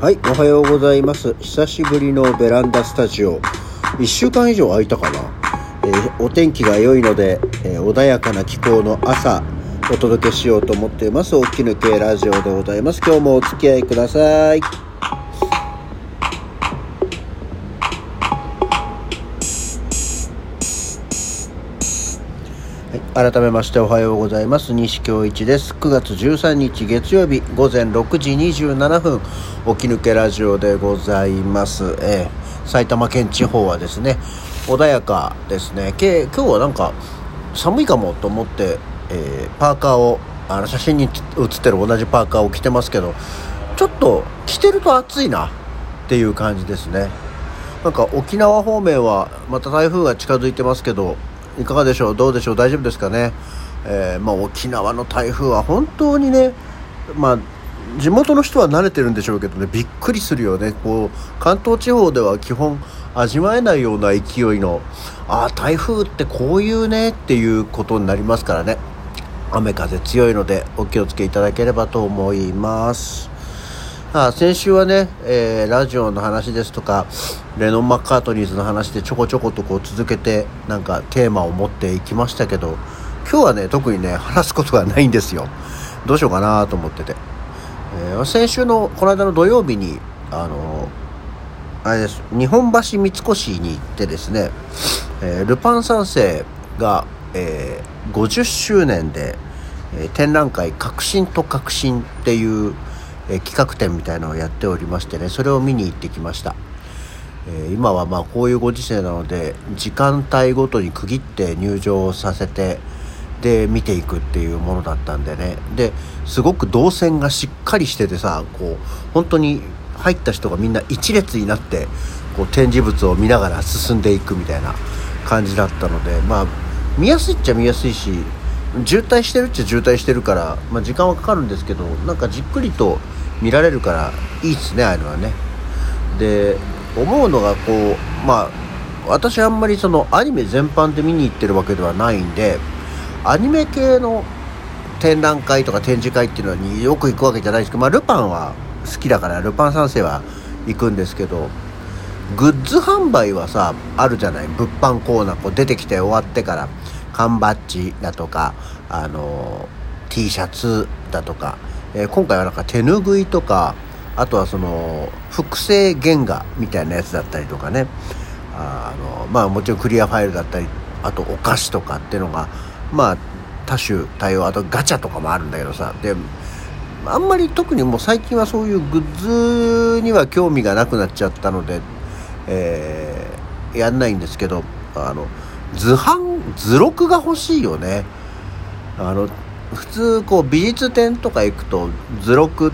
はい、おはようございます。久しぶりのベランダスタジオ。1週間以上空いたかな？えーお天気が良いので、えー穏やかな気候の朝、お届けしようと思っています。起きぬけラジオでございます。今日もお付き合いください。改めましておはようございます。西京一です。9月13日月曜日午前6時27分起き抜けラジオでございます、えー埼玉県地方はですね穏やかですね。け今日はなんか寒いかもと思って、えーパーカーをあの写真に写ってる同じパーカーを着てますけどちょっと着てると暑いなっていう感じですね。なんか沖縄方面はまた台風が近づいてますけどいかがでしょう？どうでしょう？大丈夫ですかね、えーまあ、沖縄の台風は本当にね、まあ、地元の人は慣れてるんでしょうけどねびっくりするよね。こう関東地方では基本味わえないような勢いのあ台風ってこういうねっていうことになりますからね。雨風強いのでお気をつけいただければと思います。あ先週はね、えーラジオの話ですとかレノン・マッカートニーズの話でちょこちょことこう続けてなんかテーマを持っていきましたけど今日はね特にね話すことがないんですよ。どうしようかなと思ってて、えー先週のこの間の土曜日にあのあれです。日本橋三越に行ってですね、えールパン三世が、えー50周年で、え展覧会「革新と革新」っていう、えー企画展みたいなのをやっておりましてねそれを見に行ってきました、え今はまあこういうご時世なので時間帯ごとに区切って入場させてで見ていくっていうものだったんでね。ですごく動線がしっかりしててさこう本当に入った人がみんな一列になってこう展示物を見ながら進んでいくみたいな感じだったのでまあ見やすいっちゃ見やすいし渋滞してるっちゃ渋滞してるから、まあ、時間はかかるんですけどなんかじっくりと見られるからいいっすねああいうのはね。で思うのがこうまあ私あんまりそのアニメ全般で見に行ってるわけではないんでアニメ系の展覧会とか展示会っていうのによく行くわけじゃないですけど、まあ、ルパンは好きだからルパン三世は行くんですけどグッズ販売はさあるじゃない物販コーナーこう出てきて終わってから缶バッジだとかあの T シャツだとか、えー今回はなんか手ぬぐいとかあとはその複製原画みたいなやつだったりとかね。あのまあもちろんクリアファイルだったりあとお菓子とかっていうのがまあ多種多様あとガチャとかもあるんだけどさ。であんまり特にもう最近はそういうグッズには興味がなくなっちゃったので、えーやんないんですけどあの図版図録が欲しいよね。あの普通こう美術展とか行くと図録っ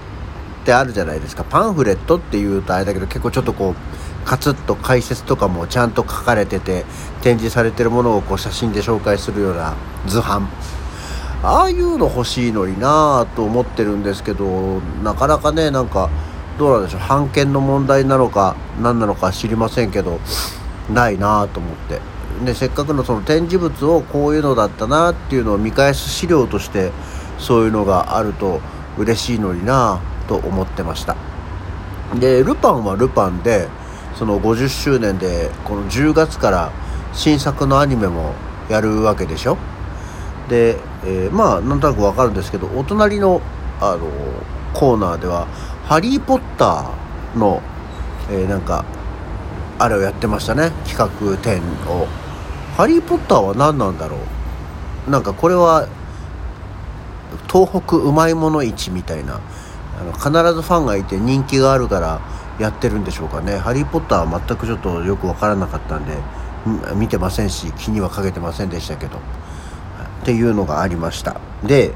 てあるじゃないですか。パンフレットっていうとあれだけど結構ちょっとこうカツッと解説とかもちゃんと書かれてて展示されてるものをこう写真で紹介するような図版。ああいうの欲しいのになぁと思ってるんですけどなかなかねなんかどうなんでしょう。版権の問題なのか何なのか知りませんけどないなぁと思って。でせっかくのその展示物をこういうのだったなっていうのを見返す資料としてそういうのがあると嬉しいのになぁと思ってました。でルパンはルパンでその50周年でこの10月から新作のアニメもやるわけでしょ？で、えーまあなんとなくわかるんですけどお隣のあのコーナーでは「ハリー・ポッターの」えーなんかあれをやってましたね。企画展を「ハリー・ポッター」は何なんだろう？なんかこれは東北うまいもの市みたいなあの必ずファンがいて人気があるからやってるんでしょうかね「ハリー・ポッター」は全くちょっとよくわからなかったんで見てませんし気にはかけてませんでしたけど。っていうのがありました。で、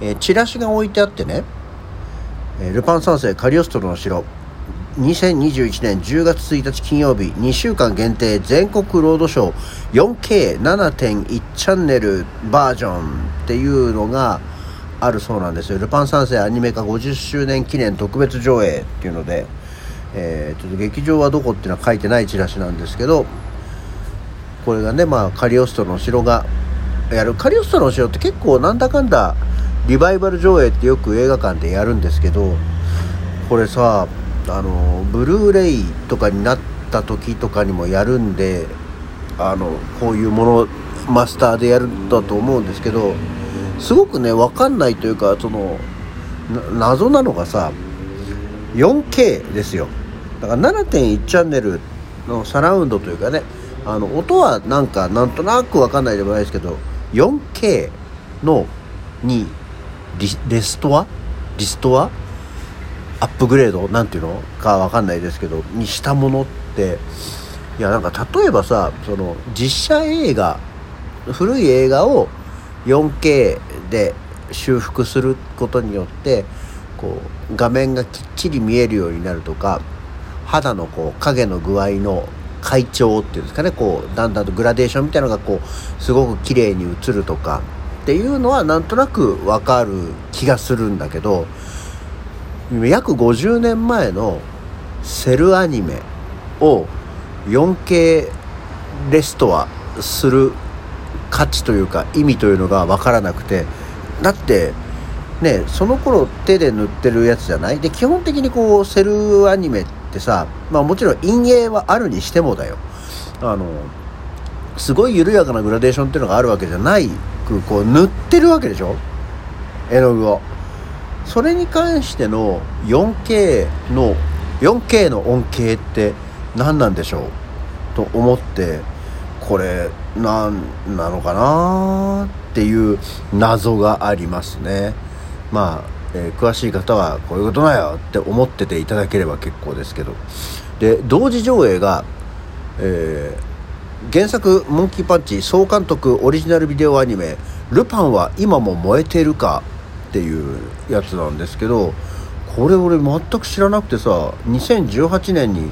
えチラシが置いてあってね「えルパン三世カリオストロの城」2021年10月1日金曜日2週間限定全国ロードショー 4K7.1 チャンネルバージョンっていうのがあるそうなんですよ「ルパン三世アニメ化50周年記念特別上映」っていうので、えーちょっと劇場はどこっていうのは書いてないチラシなんですけどこれがねまあカリオストロの城がやる。カリオストロの城って結構なんだかんだリバイバル上映ってよく映画館でやるんですけどこれさあのブルーレイとかになった時とかにもやるんであのこういうものマスターでやるんだと思うんですけどすごくね分かんないというかその謎なのがさ 4K ですよ。だから7.1チャンネルのサラウンドというかねあの音はなんかなんとなく分かんないでもないですけど 4K のにリストア？リストア？アップグレードなんていうの？か分かんないですけどにしたものっていやなんか例えばさその実写映画古い映画を 4K で修復することによってこう画面がきっちり見えるようになるとか肌のこう影の具合の快調っていうんですかねこうだんだんとグラデーションみたいなのがこうすごく綺麗に映るとかっていうのはなんとなくわかる気がするんだけど約50年前のセルアニメを 4K レストアする価値というか意味というのが分からなくてだってねその頃手で塗ってるやつじゃない？で基本的にこうセルアニメってさまあもちろん陰影はあるにしてもだよ。あのすごい緩やかなグラデーションっていうのがあるわけじゃないくこう塗ってるわけでしょ？絵の具を。それに関しての 4K の 4K の恩恵って何なんでしょうと思ってこれ何なのかなっていう謎がありますねまあ、えー、詳しい方はこういうことだよって思ってていただければ結構ですけどで同時上映が、えー、原作「モンキーパンチ」総監督オリジナルビデオアニメ「ルパンは今も燃えてるか?」っていうやつなんですけどこれ俺全く知らなくてさ2018年に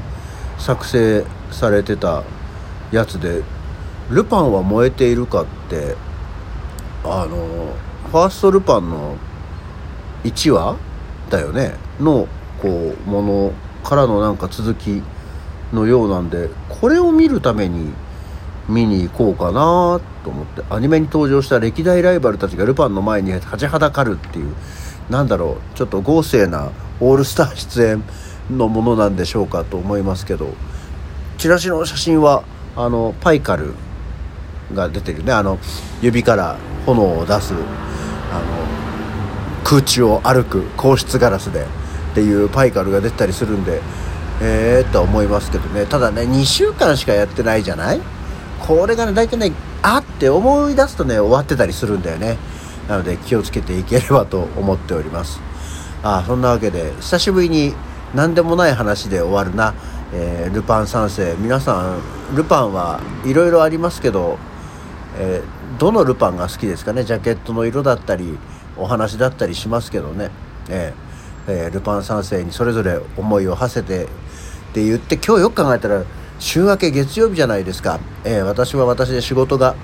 作成されてたやつで「ルパンは燃えているか?」ってあのファーストルパンの1話だよね？のこうものからのなんか続きのようなんでこれを見るために見に行こうかなと思ってアニメに登場した歴代ライバルたちがルパンの前に立ちはだかるっていうなんだろうちょっと豪勢なオールスター出演のものなんでしょうかと思いますけどチラシの写真はあのパイカルが出てるね。あの指から炎を出すあの空中を歩く硬質ガラスでっていうパイカルが出てたりするんでええー、と思いますけどね。ただね2週間しかやってないじゃない？これがね大体ねあって思い出すとね終わってたりするんだよね。なので気をつけていければと思っております。あそんなわけで久しぶりに何でもない話で終わるな、えー、ルパン三世皆さんルパンはいろいろありますけど、えー、どのルパンが好きですかね？ジャケットの色だったりお話だったりしますけどね、えーえー、ルパン三世にそれぞれ思いを馳せてって言って今日よく考えたら週明け月曜日じゃないですか、えー、私は私で仕事が、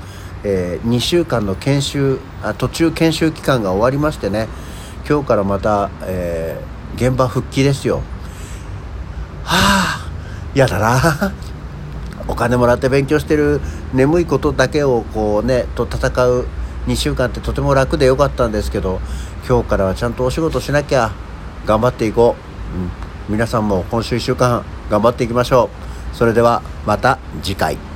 えー、2週間の研修あ途中研修期間が終わりましてね。今日からまた、えー、現場復帰ですよ。はあ嫌だな。お金もらって勉強してる眠いことだけをこうねと戦う2週間ってとても楽でよかったんですけど今日からはちゃんとお仕事しなきゃ頑張っていこう、うん、皆さんも今週1週間頑張っていきましょう。それではまた次回。